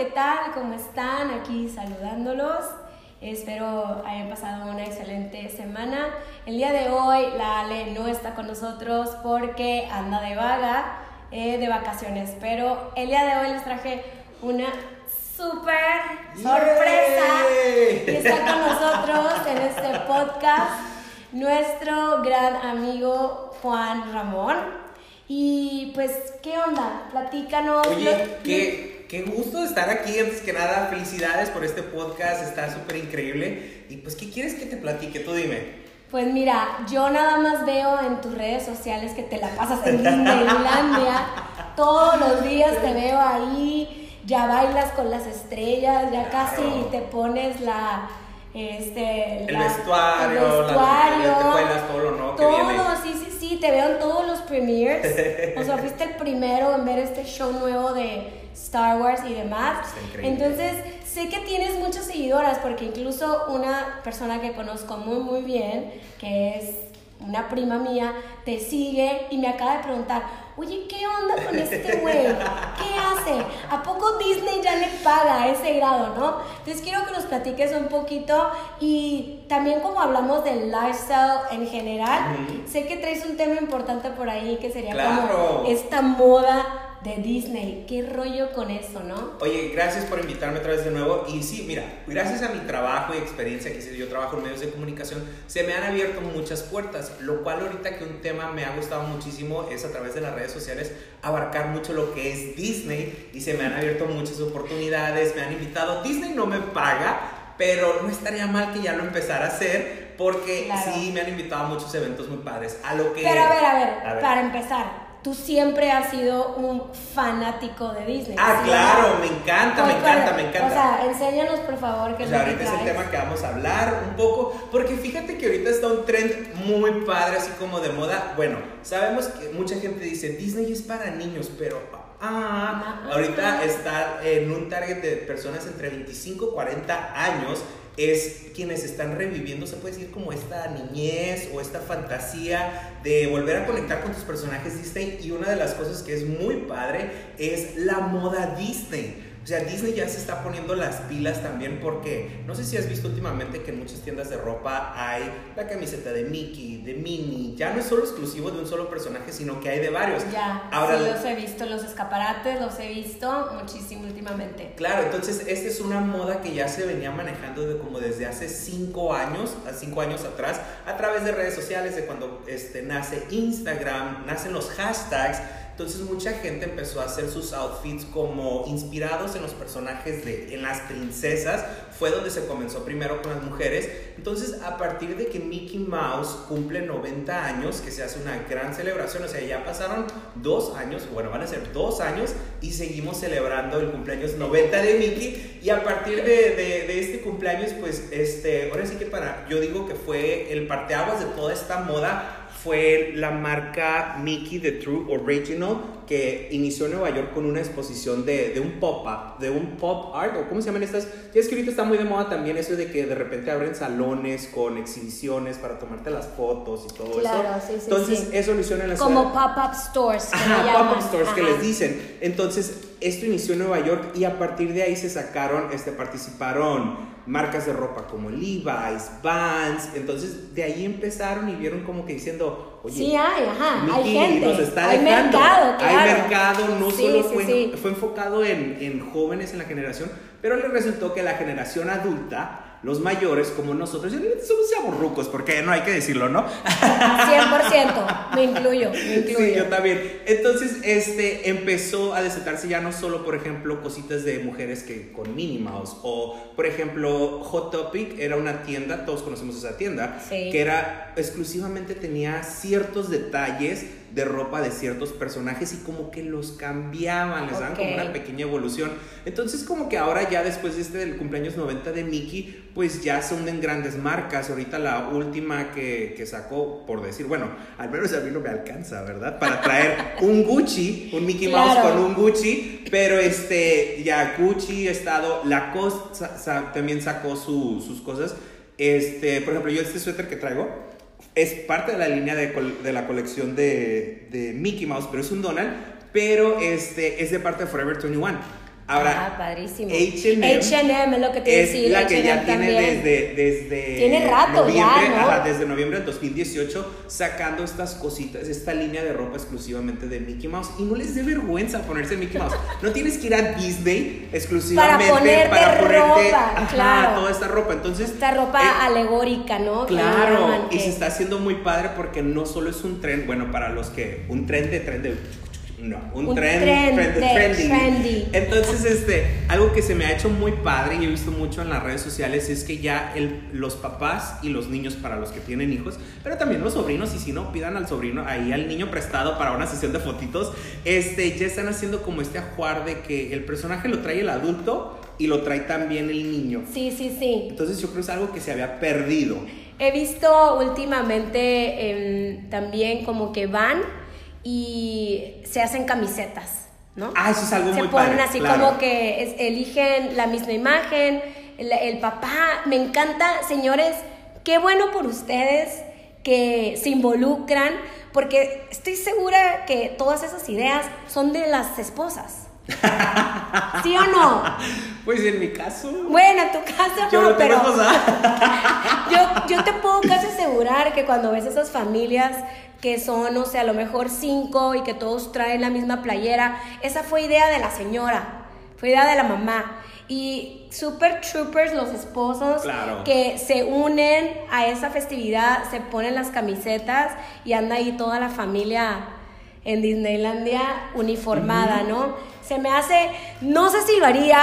¿qué tal? ¿Cómo están? Aquí saludándolos. Espero hayan pasado una excelente semana. El día de hoy la Ale no está con nosotros porque anda de vaga, eh, de vacaciones, pero el día de hoy les traje una súper sorpresa y está con nosotros en este podcast nuestro gran amigo Juan Ramón. Y pues, ¿qué onda? Platícanos. Oye, qué, qué gusto estar aquí. Antes que nada, felicidades por este podcast. Está súper increíble. Y pues, ¿qué quieres que te platique? Tú dime. Pues mira, yo nada más veo en tus redes sociales que te la pasas en Disneylandia. Todos los días te veo ahí, ya bailas con las estrellas, ya casi te pones la este el vestuario, el vestuario la, te bailas todo, ¿no? Todo, sí, sí, sí, te veo en todos los premieres. fuiste el primero en ver este show nuevo de Star Wars y demás. Entonces, sé que tienes muchas seguidoras porque incluso una persona que conozco muy muy bien, que es una prima mía, te sigue y me acaba de preguntar, oye, ¿qué onda con este güey? ¿Qué hace? ¿A poco Disney ya le paga a ese grado, no? Entonces quiero que nos platiques un poquito y también como hablamos del lifestyle en general, sé que traes un tema importante por ahí que sería como esta moda de Disney. ¿Qué rollo con eso, no? Oye, gracias por invitarme otra vez de nuevo. Y sí, mira, gracias a mi trabajo y experiencia que yo trabajo en medios de comunicación, se me han abierto muchas puertas. Lo cual ahorita que un tema me ha gustado muchísimo es a través de las redes sociales abarcar mucho lo que es Disney y se me han abierto muchas oportunidades, me han invitado. Disney no me paga, pero no estaría mal que ya lo empezara a hacer porque sí me han invitado a muchos eventos muy padres. A lo que... Pero a ver, a ver. para empezar tú siempre has sido un fanático de Disney. Ah, claro, me encanta, me encanta, me encanta. O sea, enséñanos por favor qué es ahorita es el tema que vamos a hablar un poco, porque fíjate que ahorita está un trend muy padre, así como de moda. Bueno, sabemos que mucha gente dice Disney es para niños, pero ah, ahorita está en un target de personas entre 25 y 40 años es quienes están reviviendo, se puede decir, como esta niñez o esta fantasía de volver a conectar con tus personajes Disney. Y una de las cosas que es muy padre es la moda Disney. O sea, Disney ya se está poniendo las pilas también porque no sé si has visto últimamente que en muchas tiendas de ropa hay la camiseta de Mickey, de Minnie, ya no es solo exclusivo de un solo personaje, sino que hay de varios. Ya, Ahora, sí los he visto, los escaparates los he visto muchísimo últimamente. Claro, entonces esta es una moda que ya se venía manejando de como desde hace cinco años, a cinco años atrás, a través de redes sociales, de cuando este, nace Instagram, nacen los hashtags entonces mucha gente empezó a hacer sus outfits como inspirados en los personajes de en las princesas. Fue donde se comenzó primero con las mujeres. Entonces a partir de que Mickey Mouse cumple 90 años, que se hace una gran celebración, o sea, ya pasaron dos años, bueno, van a ser dos años y seguimos celebrando el cumpleaños 90 de Mickey. Y a partir de, este cumpleaños, pues, este, ahora sí que para, yo digo que fue el parteaguas de toda esta moda fue la marca Mickey The True Original que inició en Nueva York con una exposición de, de un pop-up, de un pop art, o cómo se llaman estas. Ya es que ahorita está muy de moda también eso de que de repente abren salones con exhibiciones para tomarte las fotos y todo claro, eso. Sí, sí, Entonces, eso lo hicieron en la Como pop-up stores. Ajá, pop-up stores que les dicen. Entonces, esto inició en Nueva York y a partir de ahí se sacaron, este, participaron marcas de ropa como Levi's, Vans, entonces de ahí empezaron y vieron como que diciendo, oye, sí hay, ajá, hay gente, nos está hay mercado, claro. hay mercado, no solo fue, fue enfocado en, en jóvenes en la generación, pero le resultó que la generación adulta los mayores como nosotros, somos chaburrucos, porque no hay que decirlo, ¿no? 100%, me incluyo, me incluyo. Sí, yo también. Entonces, este, empezó a desatarse ya no solo, por ejemplo, cositas de mujeres que con Minnie Mouse, o, por ejemplo, Hot Topic era una tienda, todos conocemos esa tienda, que era, exclusivamente tenía ciertos detalles de ropa de ciertos personajes y como que los cambiaban, les daban como una pequeña evolución. Entonces como que ahora ya después de este del cumpleaños 90 de Mickey, pues ya se hunden grandes marcas. Ahorita la última que, que sacó, por decir, bueno, al menos a mí no me alcanza, ¿verdad? Para traer un Gucci, un Mickey Mouse con un Gucci, pero este, ya Gucci ha estado, Lacoste también sacó sus cosas. Este, por ejemplo, yo este suéter que traigo, es parte de la línea de, de la colección de, de, Mickey Mouse, pero es un Donald, pero este, es de parte de Forever 21. Ahora, ah, padrísimo. H&M H&M es lo que te es la que ya tiene desde, desde Tiene rato ya, ¿no? ajá, desde noviembre del 2018 sacando estas cositas, esta línea de ropa exclusivamente de Mickey Mouse y no les dé vergüenza ponerse Mickey Mouse. No tienes que ir a Disney exclusivamente Para ponerte ponerte ropa, ajá, claro. toda esta ropa. Entonces, Esta ropa eh, alegórica, ¿no? Claro, y se está haciendo muy padre porque no solo es un tren, bueno, para los que, un tren de tren de... No, un, Un de trendy. Entonces, este, algo que se me ha hecho muy padre y he visto mucho en las redes sociales es que ya el, los papás y los niños para los que tienen hijos, pero también los sobrinos, y si no, pidan al sobrino, ahí al niño prestado para una sesión de fotitos, este, ya están haciendo como este ajuar de que el personaje lo trae el adulto y lo trae también el niño. Sí, sí, sí. Entonces yo creo que es algo que se había perdido. He visto últimamente em, también como que van y se hacen camisetas, ¿no? Ah, eso es algo se muy ponen padre, así claro. como que es- eligen la misma imagen, el, el papá, me encanta, señores, qué bueno por ustedes que se involucran, porque estoy segura que todas esas ideas son de las esposas. ¿Sí o no? Pues en mi caso. Bueno, en tu caso Yo no, pero esposa. yo, yo te puedo casi asegurar que cuando ves esas familias que son, o sea, a lo mejor cinco y que todos traen la misma playera, esa fue idea de la señora, fue idea de la mamá. Y super troopers, los esposos, Claro. que se unen a esa festividad, se ponen las camisetas y anda ahí toda la familia en Disneylandia uniformada, ¿no? Se me hace, no sé si lo haría,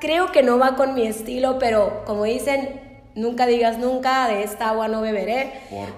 creo que no va con mi estilo, pero como dicen, nunca digas nunca, de esta agua no beberé.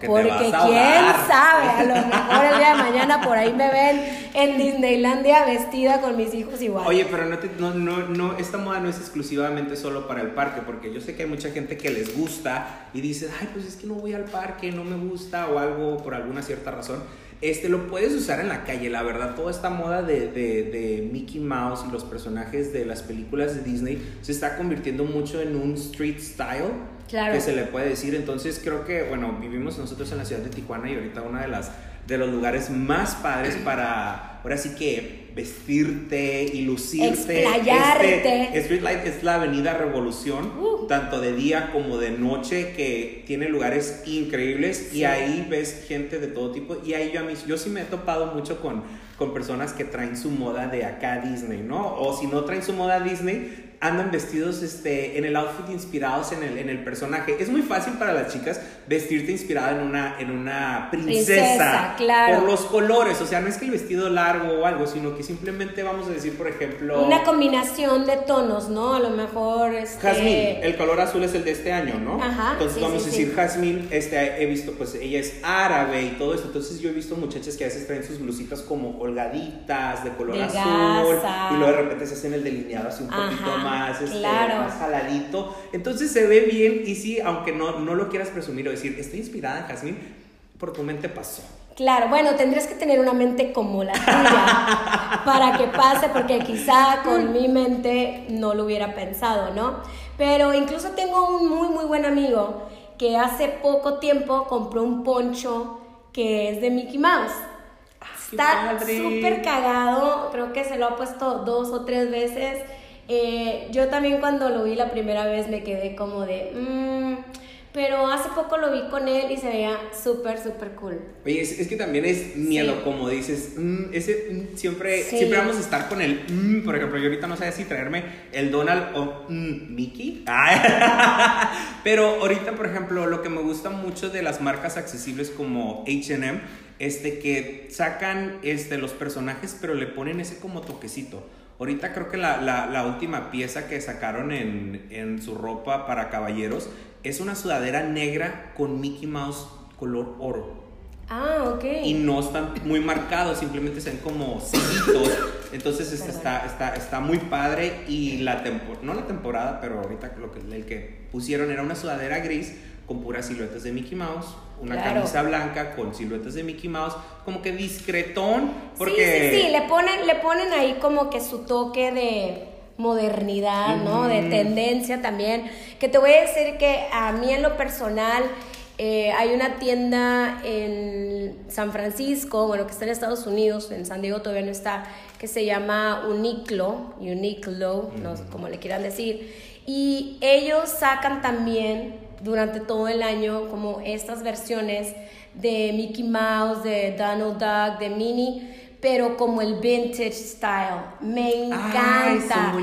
Porque quién sabe, a lo mejor el día de mañana por ahí me ven en Disneylandia vestida con mis hijos igual. Oye, pero no, te- no, no, no, esta moda no es exclusivamente solo para el parque, porque yo sé que hay mucha gente que les gusta y dice, ay, pues es que no voy al parque, no me gusta o algo por alguna cierta razón. Este, lo puedes usar en la calle, la verdad, toda esta moda de, de, de Mickey Mouse y los personajes de las películas de Disney se está convirtiendo mucho en un street style, Claro. que se le puede decir. Entonces creo que, bueno, vivimos nosotros en la ciudad de Tijuana y ahorita una de las de los lugares más padres para, ahora sí que vestirte y lucirte. Explayarte. Este, Street Light es la avenida Revolución, Uh. tanto de día como de noche, que tiene lugares increíbles y ahí ves gente de todo tipo. Y ahí yo, a mí, yo sí me he topado mucho con, con personas que traen su moda de acá a Disney, ¿no? O si no traen su moda a Disney, andan vestidos este, en el outfit inspirados en el, en el personaje. Es muy fácil para las chicas vestirte inspirada en una, en una princesa. Princesa, claro. Por los colores, o sea, no es que el vestido largo o algo, sino que simplemente vamos a decir, por ejemplo... Una combinación de tonos, ¿no? A lo mejor este Jazmín, el color azul es el de este año, ¿no? Ajá, Entonces sí, vamos sí, a decir, sí. Jazmín, este, he visto, pues ella es árabe y todo esto. Entonces yo he visto muchachas que a veces traen sus blusitas como holgaditas, de color De azul. gasa. Y luego de repente se hacen el delineado así un Ajá, poquito más, este, claro. más jaladito. Entonces se ve bien y sí, aunque no, no lo quieras presumir o decir, estoy inspirada en Jazmín, por tu mente pasó. Claro, bueno, tendrías que tener una mente como la tuya para que pase, porque quizá con mi mente no lo hubiera pensado, ¿no? Pero incluso tengo un muy, muy buen amigo que hace poco tiempo compró un poncho que es de Mickey Mouse. qué Está súper cagado, creo que se lo ha puesto dos o tres veces. Eh, yo también cuando lo vi la primera vez me quedé como de... "Mm", pero hace poco lo vi con él y se veía súper, súper cool. Oye, es, es que también es miedo, Sí. como dices, mm, ese mm, siempre, Sí. siempre vamos a estar con el, mm, por ejemplo, yo ahorita no sé si traerme el Donald o mm, Mickey, pero ahorita, por ejemplo, lo que me gusta mucho de las marcas accesibles como H&M, este, que sacan este, los personajes, pero le ponen ese como toquecito. Ahorita creo que la, la- la última pieza que sacaron en, en su ropa para caballeros es una sudadera negra con Mickey Mouse color oro. Ah, ok. Y no están muy marcados, simplemente se ven como sellitos. Entonces este está, está, está muy padre y la temporada, no la temporada, pero ahorita lo que, el que pusieron era una sudadera gris con puras siluetas de Mickey Mouse, una Claro. camisa blanca con siluetas de Mickey Mouse, como que discretón, porque... Sí, sí, sí, le ponen, le ponen ahí como que su toque de modernidad, ¿no? De tendencia también. Que te voy a decir que a mí en lo personal, Eh, hay una tienda en San Francisco, bueno, que está en Estados Unidos, en San Diego todavía no está, que se llama Uniqlo, Uniqlo, no sé cómo le quieran decir. Y ellos sacan también durante todo el año como estas versiones de Mickey Mouse, de Donald Duck, de Minnie pero como el vintage style. Me encanta.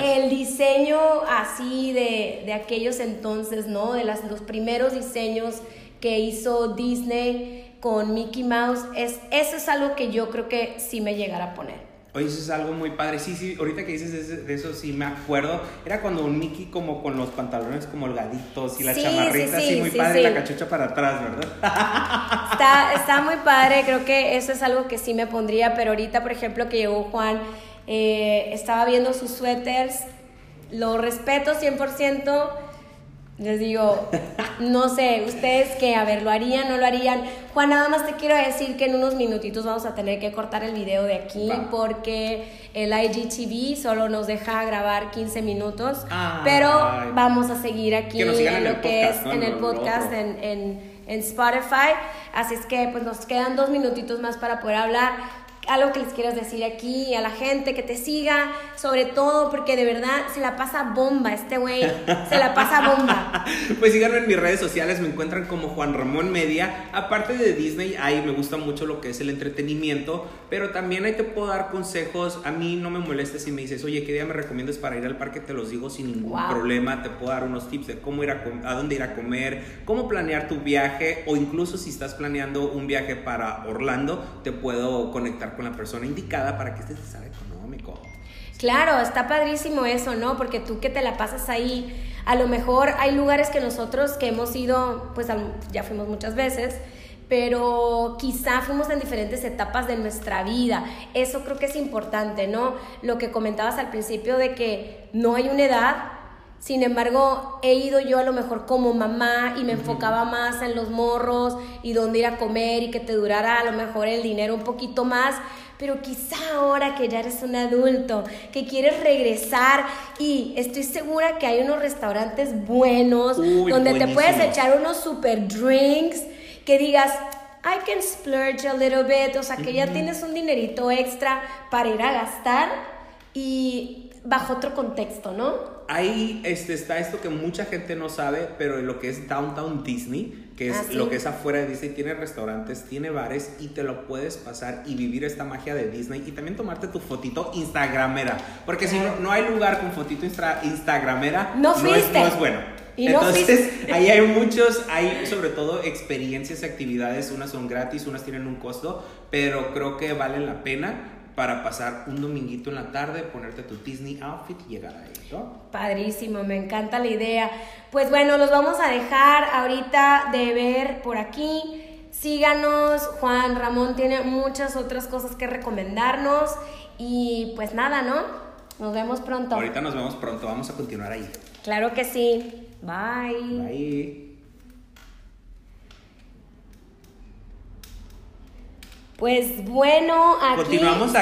el diseño así de, de, aquellos entonces, ¿no? De las, los primeros diseños que hizo Disney con Mickey Mouse. Es, eso es algo que yo creo que sí me llegará a poner. Oye, eso es algo muy padre. Sí, sí, ahorita que dices de eso, sí me acuerdo. Era cuando un Mickey como con los pantalones como holgaditos y la chamarrita así muy padre, la cachucha para atrás, ¿verdad? Está, está muy padre, creo que eso es algo que sí me pondría, pero ahorita, por ejemplo, que llegó Juan, eh, estaba viendo sus suéteres, lo respeto 100%, les digo, no sé, ustedes que, a ver, ¿lo harían, no lo harían? Juan, nada más te quiero decir que en unos minutitos vamos a tener que cortar el video de aquí porque el IGTV solo nos deja grabar 15 minutos, pero vamos a seguir aquí en lo que es en el podcast, en, en, en Spotify. Así es que pues nos quedan dos minutitos más para poder hablar algo que les quieras decir aquí a la gente que te siga, sobre todo porque de verdad se la pasa bomba este güey, se la pasa bomba. pues síganme en mis redes sociales, me encuentran como Juan Ramón Media. Aparte de Disney, ahí me gusta mucho lo que es el entretenimiento, pero también ahí te puedo dar consejos. A mí no me molesta si me dices, oye, ¿qué día me recomiendas para ir al parque? Te los digo sin ningún problema. Te puedo dar unos tips de cómo ir a, a dónde ir a comer, cómo planear tu viaje o incluso si estás planeando un viaje para Orlando, te puedo conectar con la persona indicada para que este sea económico. Claro, está padrísimo eso, ¿no? Porque tú que te la pasas ahí, a lo mejor hay lugares que nosotros que hemos ido, pues ya fuimos muchas veces, pero quizá fuimos en diferentes etapas de nuestra vida. Eso creo que es importante, ¿no? Lo que comentabas al principio de que no hay una edad, sin embargo, he ido yo a lo mejor como mamá y me enfocaba más en los morros y dónde ir a comer y que te durara a lo mejor el dinero un poquito más. Pero quizá ahora que ya eres un adulto, que quieres regresar y estoy segura que hay unos restaurantes buenos donde te puedes echar unos super drinks que digas, I can splurge a little bit, o sea que ya tienes un dinerito extra para ir a gastar y bajo otro contexto, ¿no? Ahí este, está esto que mucha gente no sabe, pero lo que es Downtown Disney, que es ah, lo que es afuera de Disney, tiene restaurantes, tiene bares y te lo puedes pasar y vivir esta magia de Disney y también tomarte tu fotito instagramera, porque si no, no hay lugar con fotito instagramera, no, no, es, no es bueno. Entonces, ahí hay muchos, hay sobre todo experiencias y actividades, unas son gratis, unas tienen un costo, pero creo que vale la pena para pasar un dominguito en la tarde, ponerte tu Disney outfit y llegar ahí, ¿no? Padrísimo, me encanta la idea. Pues bueno, los vamos a dejar ahorita de ver por aquí. Síganos, Juan Ramón tiene muchas otras cosas que recomendarnos y pues nada, ¿no? Nos vemos pronto. Ahorita nos vemos pronto, vamos a continuar ahí. Claro que sí. Bye. Bye. Pues bueno, aquí continuamos,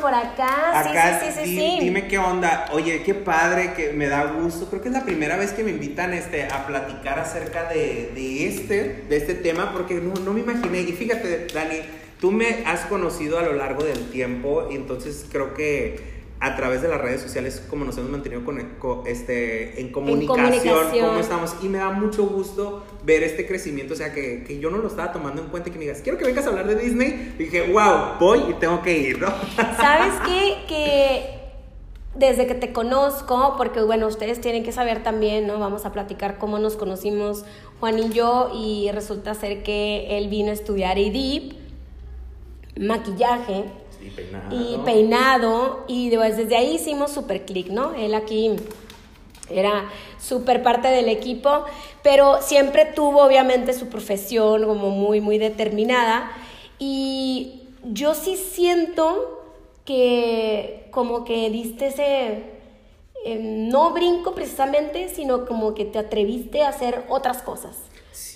por acá. sí, sí, sí, Dime qué onda. Oye, qué padre, que me da gusto. Creo que es la primera vez que me invitan este, a platicar acerca de, de este, de este tema, porque no, no me imaginé. Y fíjate, Dani, tú me has conocido a lo largo del tiempo, y entonces creo que a través de las redes sociales como nos hemos mantenido con, este, en, comunicación, cómo estamos. Y me da mucho gusto ver este crecimiento, o sea, que, que, yo no lo estaba tomando en cuenta y que me digas, quiero que vengas a hablar de Disney. Y dije, wow, voy y tengo que ir, ¿no? ¿Sabes qué? Que desde que te conozco, porque bueno, ustedes tienen que saber también, ¿no? Vamos a platicar cómo nos conocimos Juan y yo y resulta ser que él vino a estudiar EDIP, maquillaje y peinado. Y peinado. Y desde ahí hicimos super click, ¿no? Él aquí era súper parte del equipo, pero siempre tuvo obviamente su profesión como muy, muy determinada. Y yo sí siento que como que diste ese, em, no brinco precisamente, sino como que te atreviste a hacer otras cosas,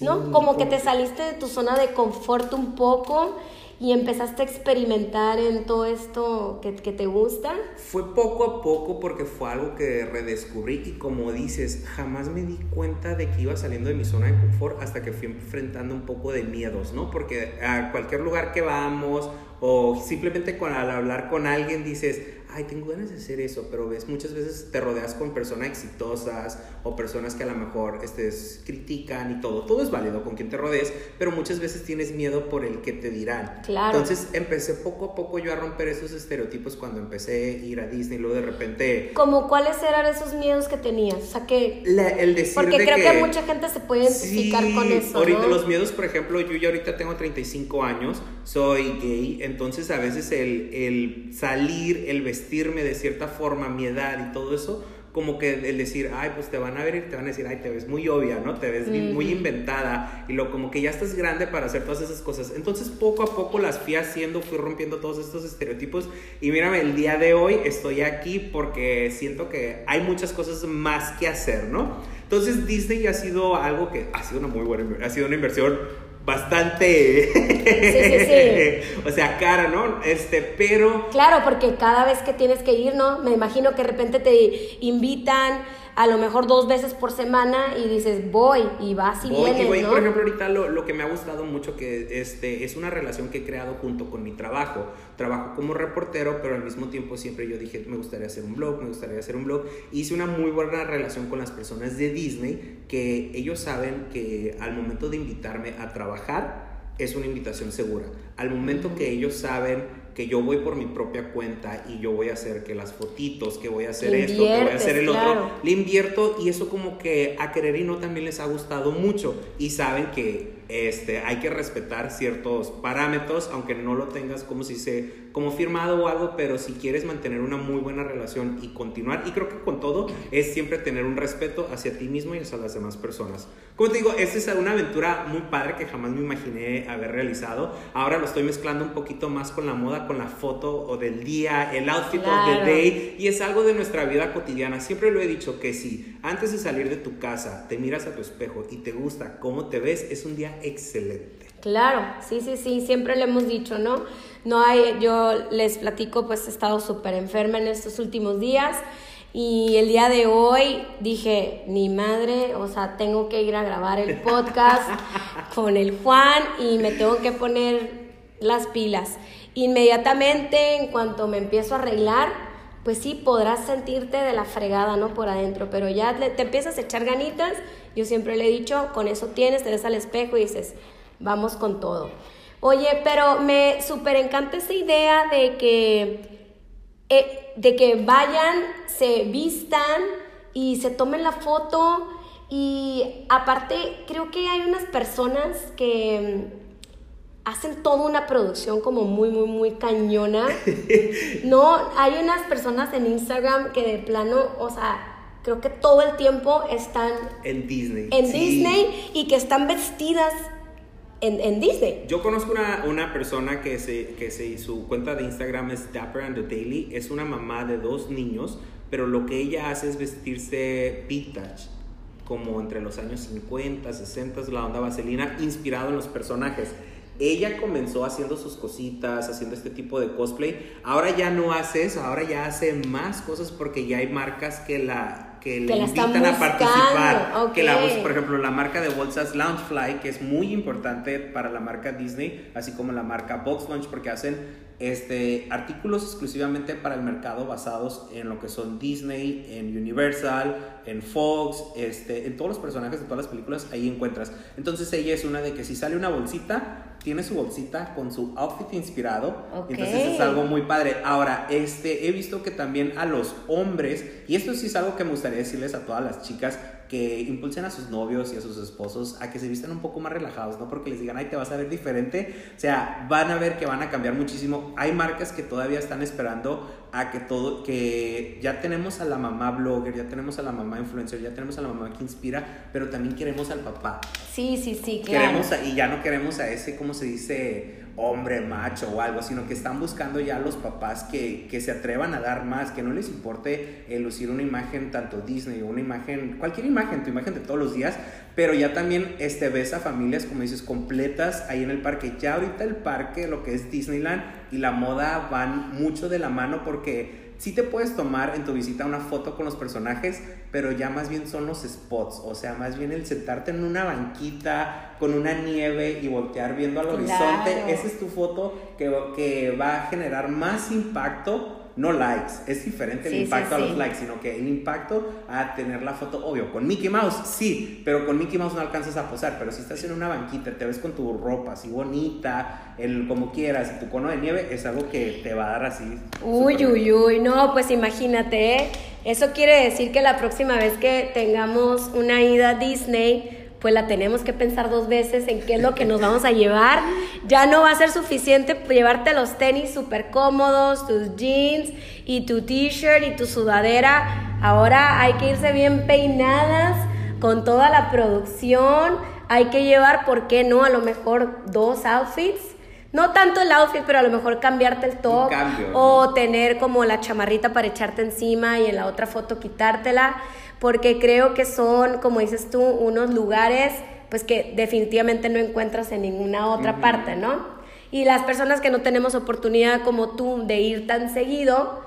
¿no? Como que te saliste de tu zona de confort un poco y empezaste a experimentar en todo esto que, que, te gusta? Fue poco a poco porque fue algo que redescubrí y como dices, jamás me di cuenta de que iba saliendo de mi zona de confort hasta que fui enfrentando un poco de miedos, ¿no? Porque a cualquier lugar que vamos o simplemente con, al hablar con alguien dices, ay, tengo ganas de hacer eso, pero ves, muchas veces te rodeas con personas exitosas o personas que a lo mejor estés, critican y todo. Todo es válido con quien te rodees, pero muchas veces tienes miedo por el que te dirán. Claro. Entonces empecé poco a poco yo a romper esos estereotipos cuando empecé a ir a Disney, luego de repente... ¿Cómo cuáles eran esos miedos que tenías? O sea, que... el decir Porque creo que, mucha gente se puede identificar con eso. Ahorita los miedos, por ejemplo, yo ya ahorita tengo 35 años, soy gay, entonces a veces el, el salir, el vestir, vestirme de cierta forma, mi edad y todo eso, como que el decir, ay, pues te van a ver y te van a decir, ay, te ves muy obvia, ¿no? Te ves muy inventada y lo como que ya estás grande para hacer todas esas cosas. Entonces poco a poco las fui haciendo, fui rompiendo todos estos estereotipos y mírame, el día de hoy estoy aquí porque siento que hay muchas cosas más que hacer, ¿no? Entonces Disney ha sido algo que ha sido una muy buena, ha sido una inversión bastante, sí, sí, sí. o sea, cara, ¿no? Este, pero... Claro, porque cada vez que tienes que ir, ¿no? Me imagino que de repente te invitan a lo mejor dos veces por semana y dices, voy, y vas y voy, vienes, Por ejemplo, ahorita lo, lo, que me ha gustado mucho que este, es una relación que he creado junto con mi trabajo. Trabajo como reportero, pero al mismo tiempo siempre yo dije, me gustaría hacer un blog, me gustaría hacer un blog. Hice una muy buena relación con las personas de Disney, que ellos saben que al momento de invitarme a trabajar, es una invitación segura. Al momento que ellos saben que yo voy por mi propia cuenta y yo voy a hacer que las fotitos, que voy a hacer esto, que voy a hacer el otro, le invierto y eso como que a querer y no también les ha gustado mucho. Y saben que este, hay que respetar ciertos parámetros, aunque no lo tengas como si se como firmado o algo, pero si quieres mantener una muy buena relación y continuar, y creo que con todo es siempre tener un respeto hacia ti mismo y hacia las demás personas. Como te digo, esta es una aventura muy padre que jamás me imaginé haber realizado. Ahora lo estoy mezclando un poquito más con la moda, con la foto o del día, el outfit of the day, y es algo de nuestra vida cotidiana. Siempre lo he dicho que si antes de salir de tu casa te miras a tu espejo y te gusta cómo te ves, es un día excelente. Claro, sí, sí, sí, siempre le hemos dicho, ¿no? No hay, yo les platico, pues he estado súper enferma en estos últimos días y el día de hoy dije, ni madre, o sea, tengo que ir a grabar el podcast con el Juan y me tengo que poner las pilas. Inmediatamente, en cuanto me empiezo a arreglar, pues sí, podrás sentirte de la fregada, ¿no? Por adentro, pero ya te empiezas a echar ganitas. Yo siempre le he dicho, con eso tienes, te ves al espejo y dices, vamos con todo. Oye, pero me súper encanta esa idea de que, eh, de que vayan, se vistan y se tomen la foto. Y aparte, creo que hay unas personas que mm, hacen toda una producción como muy, muy, muy cañona. No, hay unas personas en Instagram que de plano, o sea, creo que todo el tiempo están en Disney. En Disney y que están vestidas en, Disney. Yo conozco una, una persona que, se, que se, su cuenta de Instagram es Dapper and the Daily. Es una mamá de dos niños, pero lo que ella hace es vestirse vintage, como entre los años 50, 60, la onda vaselina, inspirado en los personajes. Ella comenzó haciendo sus cositas, haciendo este tipo de cosplay. Ahora ya no hace eso, ahora ya hace más cosas porque ya hay marcas que la que le invitan a participar. Que la, por ejemplo, la marca de bolsas Loungefly, que es muy importante para la marca Disney, así como la marca Box Lunch, porque hacen este, artículos exclusivamente para el mercado basados en lo que son Disney, en Universal, en Fox, este, en todos los personajes de todas las películas, ahí encuentras. Entonces ella es una de que si sale una bolsita, tiene su bolsita con su outfit inspirado. Entonces es algo muy padre. Ahora, este, he visto que también a los hombres, y esto sí es algo que me gustaría decirles a todas las chicas, que impulsen a sus novios y a sus esposos a que se vistan un poco más relajados, no porque les digan, ay, te vas a ver diferente. O sea, van a ver que van a cambiar muchísimo. Hay marcas que todavía están esperando a que todo, que ya tenemos a la mamá blogger, ya tenemos a la mamá influencer, ya tenemos a la mamá que inspira, pero también queremos al papá. Sí, sí, sí, claro. Queremos y ya no queremos a ese, ¿cómo se dice? Hombre macho o algo, sino que están buscando ya los papás que, que se atrevan a dar más, que no les importe eh, lucir una imagen tanto Disney o una imagen, cualquier imagen, tu imagen de todos los días, pero ya también este, ves a familias, como dices, completas ahí en el parque. Ya ahorita el parque, lo que es Disneyland y la moda van mucho de la mano porque sí te puedes tomar en tu visita una foto con los personajes, pero ya más bien son los spots, o sea, más bien el sentarte en una banquita con una nieve y voltear viendo al horizonte, esa es tu foto que, que va a generar más impacto no likes. Es diferente el impacto a los likes, sino que el impacto a tener la foto, obvio, con Mickey Mouse, sí, pero con Mickey Mouse no alcanzas a posar. Pero si estás en una banquita, te ves con tu ropa así bonita, el como quieras, tu cono de nieve, es algo que te va a dar así. Uy, uy, uy, no, pues imagínate, ¿eh? eso quiere decir que la próxima vez que tengamos una ida a Disney, pues la tenemos que pensar dos veces en qué es lo que nos vamos a llevar. Ya no va a ser suficiente llevarte los tenis súper cómodos, tus jeans y tu t-shirt y tu sudadera. Ahora hay que irse bien peinadas con toda la producción. Hay que llevar, ¿por qué no? A lo mejor dos outfits. No tanto el outfit, pero a lo mejor cambiarte el top. o tener como la chamarrita para echarte encima y en la otra foto quitártela porque creo que son, como dices tú, unos lugares pues que definitivamente no encuentras en ninguna otra parte, ¿no? Y las personas que no tenemos oportunidad como tú de ir tan seguido,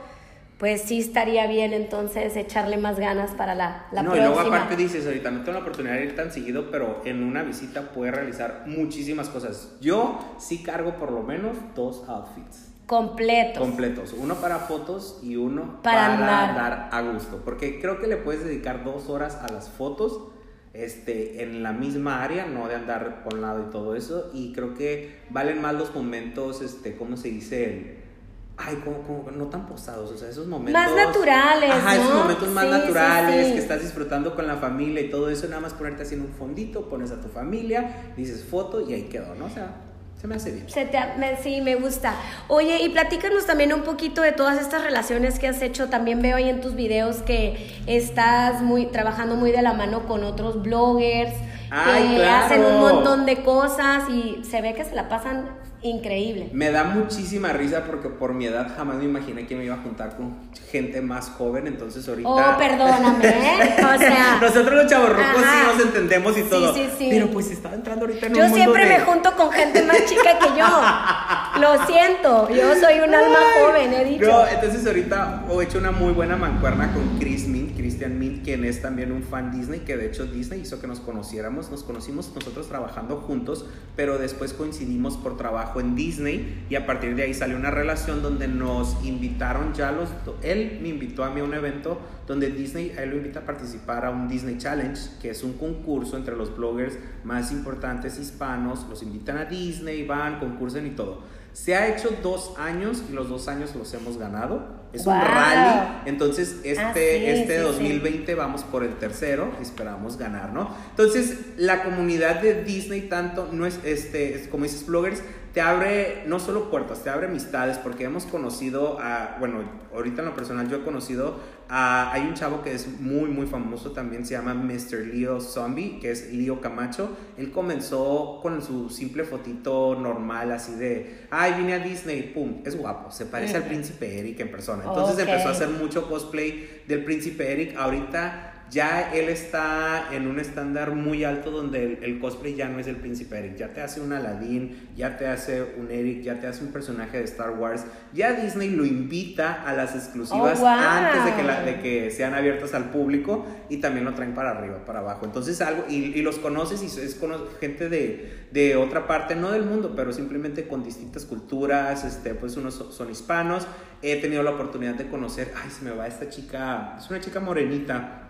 pues sí estaría bien entonces echarle más ganas para la, la no, próxima. No, y luego aparte dices, ahorita no tengo la oportunidad de ir tan seguido, pero en una visita puedes realizar muchísimas cosas. Yo sí cargo por lo menos dos outfits. Completos. Completos. Uno para fotos y uno para, dar a gusto. Porque creo que le puedes dedicar dos horas a las fotos este, en la misma área, no de andar por un lado y todo eso. Y creo que valen más los momentos, este, ¿cómo se dice? ay, como, no tan posados, o sea, esos momentos. Más naturales. Ajá, esos momentos más naturales, que estás disfrutando con la familia y todo eso, nada más ponerte así en un fondito, pones a tu familia, dices foto y ahí quedó, ¿no? O sea. Se me hace bien. sí, me gusta. Oye, y platícanos también un poquito de todas estas relaciones que has hecho. También veo ahí en tus videos que estás muy trabajando muy de la mano con otros bloggers que hacen un montón de cosas y se ve que se la pasan increíble. Me da muchísima risa porque por mi edad jamás me imaginé que me iba a juntar con gente más joven, entonces ahorita... Oh, perdóname, ¿eh? O sea... Nosotros los chavos rojos sí nos entendemos y todo. Sí, sí, sí. Pero pues estaba entrando ahorita en yo un Yo siempre me junto con gente más chica que yo. Lo siento, yo soy un alma joven, he dicho. No, entonces ahorita he hecho una muy buena mancuerna con Chris Mint, Christian Mint, quien es también un fan Disney, que de hecho Disney hizo que nos conociéramos. Nos conocimos nosotros trabajando juntos, pero después coincidimos por trabajo en Disney y a partir de ahí salió una relación donde nos invitaron ya los... Él me invitó a mí a un evento donde Disney, él lo invita a participar a un Disney Challenge, que es un concurso entre los bloggers más importantes hispanos, los invitan a Disney, van, concursan y todo. Se ha hecho dos años y los dos años los hemos ganado. Es un rally. Entonces, este, ah, este 2020 vamos por el tercero. Esperamos ganar, ¿no? Entonces, la comunidad de Disney, tanto, no es, este, como dices, bloggers, te abre no solo puertas, te abre amistades, porque hemos conocido a, bueno, ahorita en lo personal yo he conocido a, hay un chavo que es muy, muy famoso también, se llama Mr. Leo Zombie, que es Leo Camacho. Él comenzó con su simple fotito normal, así de, ay, vine a Disney, pum, es guapo, se parece al príncipe Eric en persona. Entonces empezó a hacer mucho cosplay del príncipe Eric. Ahorita ya él está en un estándar muy alto donde el, cosplay ya no es el príncipe Eric, ya te hace un Aladdin, ya te hace un Eric, ya te hace un personaje de Star Wars, ya Disney lo invita a las exclusivas oh, antes de que, de que sean abiertas al público y también lo traen para arriba, para abajo. Entonces algo, y, los conoces y es gente de, de, otra parte, no del mundo, pero simplemente con distintas culturas, este, pues unos son hispanos. He tenido la oportunidad de conocer, ay, se me va esta chica, es una chica morenita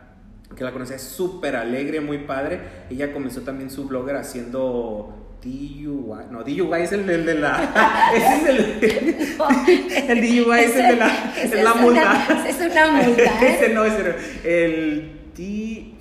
que la conocía, es súper alegre, muy padre. Ella comenzó también su blogger haciendo DUI. No, DUI es el, de la. Es el. el DUI es el de la. Es, la multa. es una multa. ¿eh? ese no, no. El.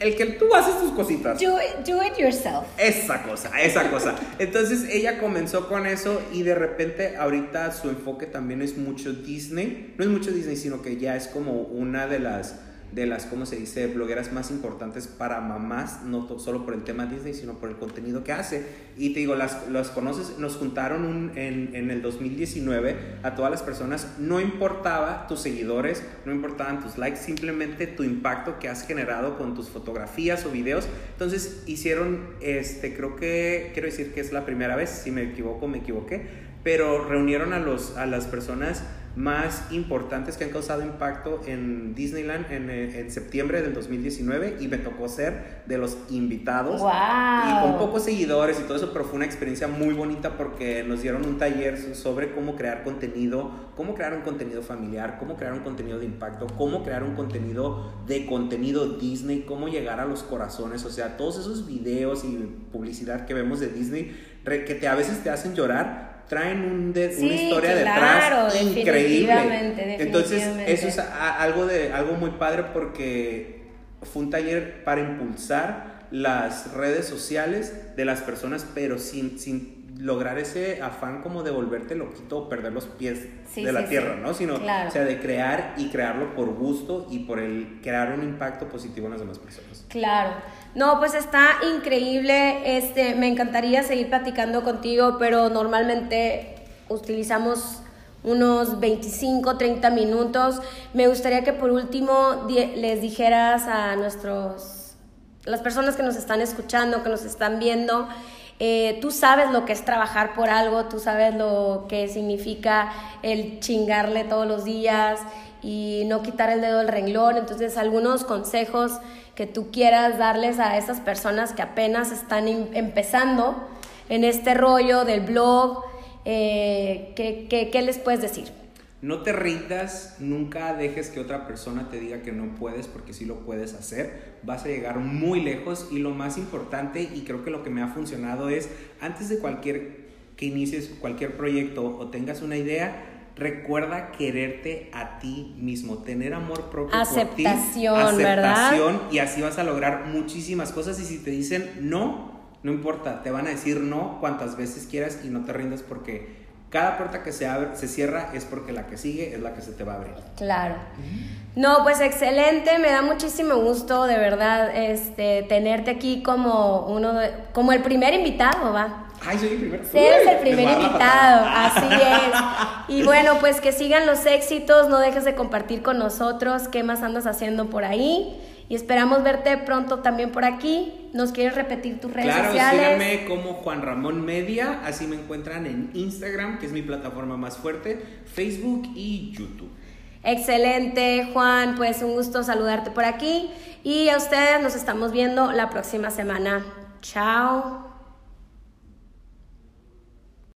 El que tú haces tus cositas. Do it, do it yourself. Esa cosa, esa cosa. Entonces ella comenzó con eso y de repente ahorita su enfoque también es mucho Disney. No es mucho Disney, sino que ya es como una de las de las, ¿cómo se dice?, blogueras más importantes para mamás, no solo por el tema Disney, sino por el contenido que hace. Y te digo, las, las conoces, nos juntaron en, en el 2019 a todas las personas, no importaba tus seguidores, no importaban tus likes, simplemente tu impacto que has generado con tus fotografías o videos. Entonces hicieron, este, creo que, quiero decir que es la primera vez, si me equivoco, me equivoqué, pero reunieron a, los, a las personas más importantes que han causado impacto en Disneyland en, eh, en, septiembre del 2019 y me tocó ser de los invitados. Y con pocos seguidores y todo eso, pero fue una experiencia muy bonita porque nos dieron un taller sobre cómo crear contenido, cómo crear un contenido familiar, cómo crear un contenido de impacto, cómo crear un contenido de contenido Disney, cómo llegar a los corazones, o sea, todos esos videos y publicidad que vemos de Disney que te, a veces te hacen llorar, traen un una historia detrás increíble. Entonces, eso es algo, de, algo muy padre porque fue un taller para impulsar las redes sociales de las personas, pero sin, sin lograr ese afán como de volverte loquito o perder los pies de la tierra, ¿no? Sino, o sea, de crear y crearlo por gusto y por el crear un impacto positivo en las demás personas. Claro. No, pues está increíble. Este, me encantaría seguir platicando contigo, pero normalmente utilizamos unos 25, 30 minutos. Me gustaría que por último les dijeras a nuestros, las personas que nos están escuchando, que nos están viendo, eh, tú sabes lo que es trabajar por algo, tú sabes lo que significa el chingarle todos los días y no quitar el dedo del renglón. Entonces, algunos consejos que tú quieras darles a esas personas que apenas están em, empezando en este rollo del blog, eh, ¿qué, les puedes decir? No te rindas, nunca dejes que otra persona te diga que no puedes porque sí lo puedes hacer. Vas a llegar muy lejos y lo más importante y creo que lo que me ha funcionado es antes de cualquier que inicies cualquier proyecto o tengas una idea, recuerda quererte a ti mismo, tener amor propio aceptación, por ti, aceptación y así vas a lograr muchísimas cosas y si te dicen no, no importa, te van a decir no cuantas veces quieras y no te rindas porque cada puerta que se abre, se cierra es porque la que sigue es la que se te va a abrir. Claro. No, pues excelente, me da muchísimo gusto de verdad este tenerte aquí como uno como el primer invitado, va. Ay, soy el primer. Eres el primer invitado, así es. Y bueno, pues que sigan los éxitos, no dejes de compartir con nosotros qué más andas haciendo por ahí. Y esperamos verte pronto también por aquí. ¿Nos quieres repetir tus redes sociales? Claro, síganme como Juan Ramón Media. Así me encuentran en Instagram, que es mi plataforma más fuerte, Facebook y YouTube. Excelente, Juan. Pues un gusto saludarte por aquí. Y a ustedes nos estamos viendo la próxima semana. Chao.